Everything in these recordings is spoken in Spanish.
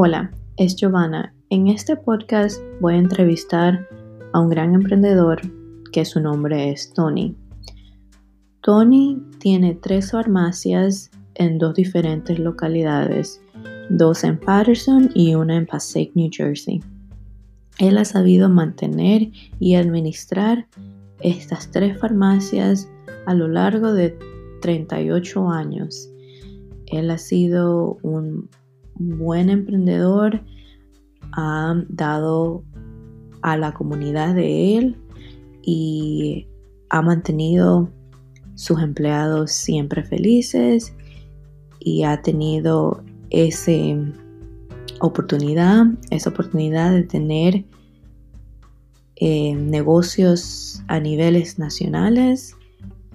Hola, es Giovanna. En este podcast voy a entrevistar a un gran emprendedor que su nombre es Tony. Tony tiene tres farmacias en dos diferentes localidades, dos en Patterson y una en Passaic, New Jersey. Él ha sabido mantener y administrar estas tres farmacias a lo largo de 38 años. Él ha sido un buen emprendedor, ha dado a la comunidad de él y ha mantenido sus empleados siempre felices y ha tenido esa oportunidad, esa oportunidad de tener eh, negocios a niveles nacionales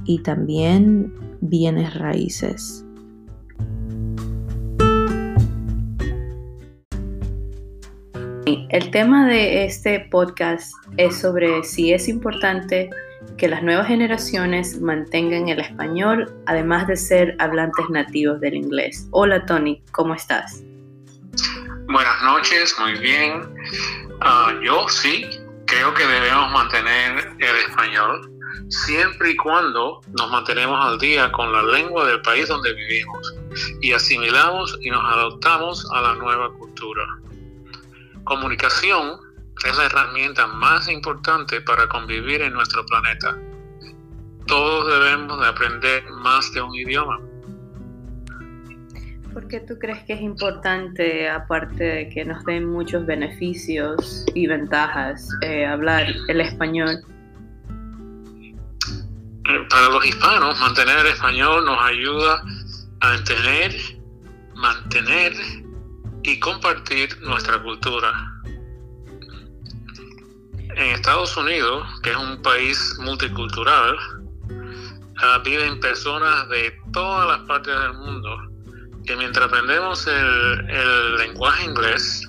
y también bienes raíces. El tema de este podcast es sobre si es importante que las nuevas generaciones mantengan el español, además de ser hablantes nativos del inglés. Hola Tony, ¿cómo estás? Buenas noches, muy bien. Ah, yo sí creo que debemos mantener el español siempre y cuando nos mantenemos al día con la lengua del país donde vivimos y asimilamos y nos adoptamos a la nueva cultura. Comunicación es la herramienta más importante para convivir en nuestro planeta. Todos debemos de aprender más de un idioma. ¿Por qué tú crees que es importante, aparte de que nos den muchos beneficios y ventajas, eh, hablar el español? Para los hispanos, mantener el español nos ayuda a entender, mantener y compartir nuestra cultura. En Estados Unidos, que es un país multicultural, ah, viven personas de todas las partes del mundo que mientras aprendemos el, el lenguaje inglés,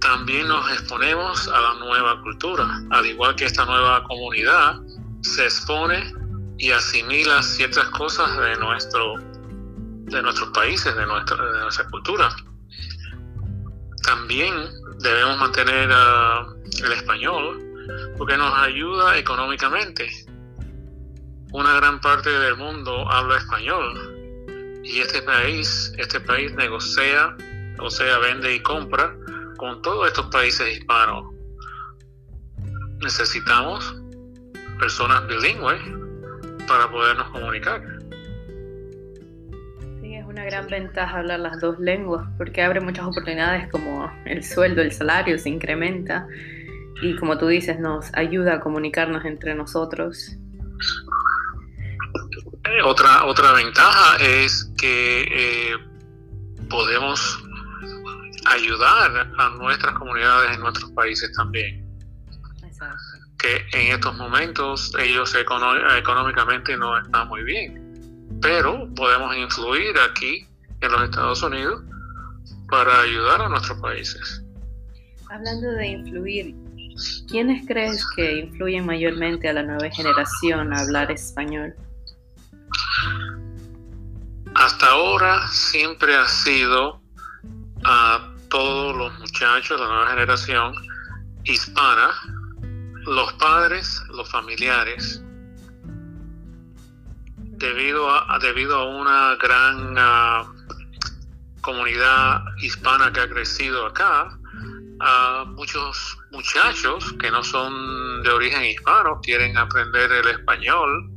también nos exponemos a la nueva cultura, al igual que esta nueva comunidad se expone y asimila ciertas cosas de nuestro de nuestros países, de nuestra, de nuestra cultura. También debemos mantener el español porque nos ayuda económicamente. Una gran parte del mundo habla español y este país, este país negocia, o sea, vende y compra con todos estos países hispanos. Necesitamos personas bilingües para podernos comunicar una gran ventaja hablar las dos lenguas porque abre muchas oportunidades como el sueldo, el salario se incrementa y como tú dices nos ayuda a comunicarnos entre nosotros. Eh, otra, otra ventaja es que eh, podemos ayudar a nuestras comunidades en nuestros países también. Que en estos momentos ellos económicamente no están muy bien pero podemos influir aquí en los Estados Unidos para ayudar a nuestros países. Hablando de influir, ¿quiénes crees que influyen mayormente a la nueva generación a hablar español? Hasta ahora siempre ha sido a todos los muchachos de la nueva generación hispana, los padres, los familiares, debido a, debido a una gran ah, comunidad hispana que ha crecido acá, muchos muchachos que no son de origen hispano quieren aprender el español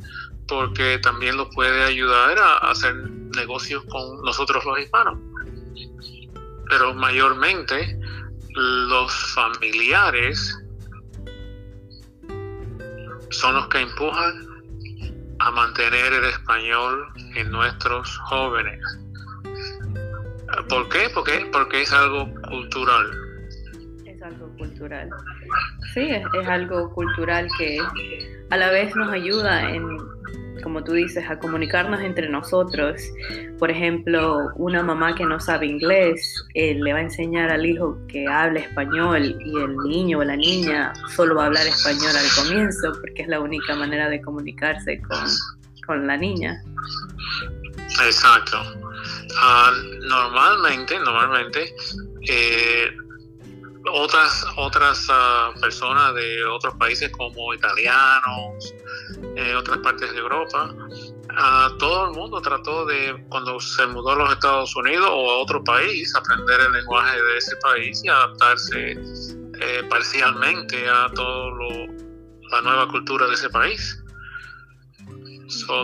porque también los puede ayudar a, hacer negocios con nosotros los hispanos. Pero mayormente los familiares son los que empujan a mantener el español en nuestros jóvenes. ¿Por qué? Porque, porque es algo cultural. Es algo cultural. Sí, es, algo cultural que a la vez nos ayuda en, como tú dices, a comunicarnos entre nosotros. Por ejemplo, una mamá que no sabe inglés eh, le va a enseñar al hijo que hable español y el niño o la niña solo va a hablar español al comienzo porque es la única manera de comunicarse con, con la niña. Exacto. Ah, normalmente, normalmente, eh, otras otras ah, personas de otros países como italianos, eh, otras partes de Europa, uh, todo el mundo trató de, cuando se mudó a los Estados Unidos o a otro país, aprender el lenguaje de ese país y adaptarse eh, parcialmente a toda la nueva cultura de ese país.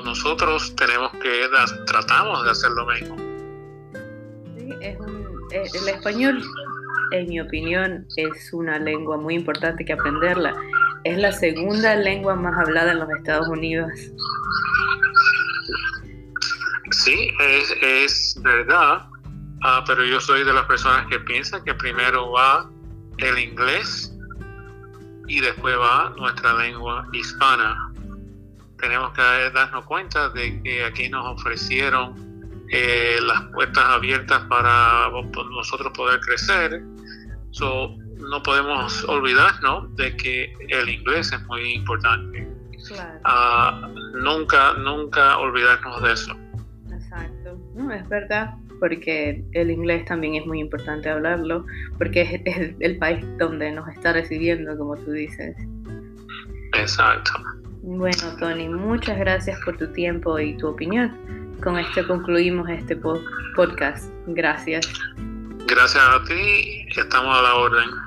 nosotros tenemos que, tratamos de hacer lo mismo. el español en mi opinión, es una lengua muy importante que aprenderla. Es la segunda lengua más hablada en los Estados Unidos. Sí, es, verdad, ah, pero yo soy de las personas que piensan que primero va el inglés y después va nuestra lengua hispana. Tenemos que darnos cuenta de que aquí nos ofrecieron eh, las puertas abiertas para nosotros poder crecer no podemos olvidarnos de que el inglés es muy importante. Ah, nunca, nunca olvidarnos de eso. Exacto, no, es verdad, porque el inglés también es muy importante hablarlo, porque es, el país donde nos está recibiendo, como tú dices. Exacto. Bueno, Tony, muchas gracias por tu tiempo y tu opinión. Con esto concluimos este podcast. Gracias. Gracias a ti, estamos a la orden.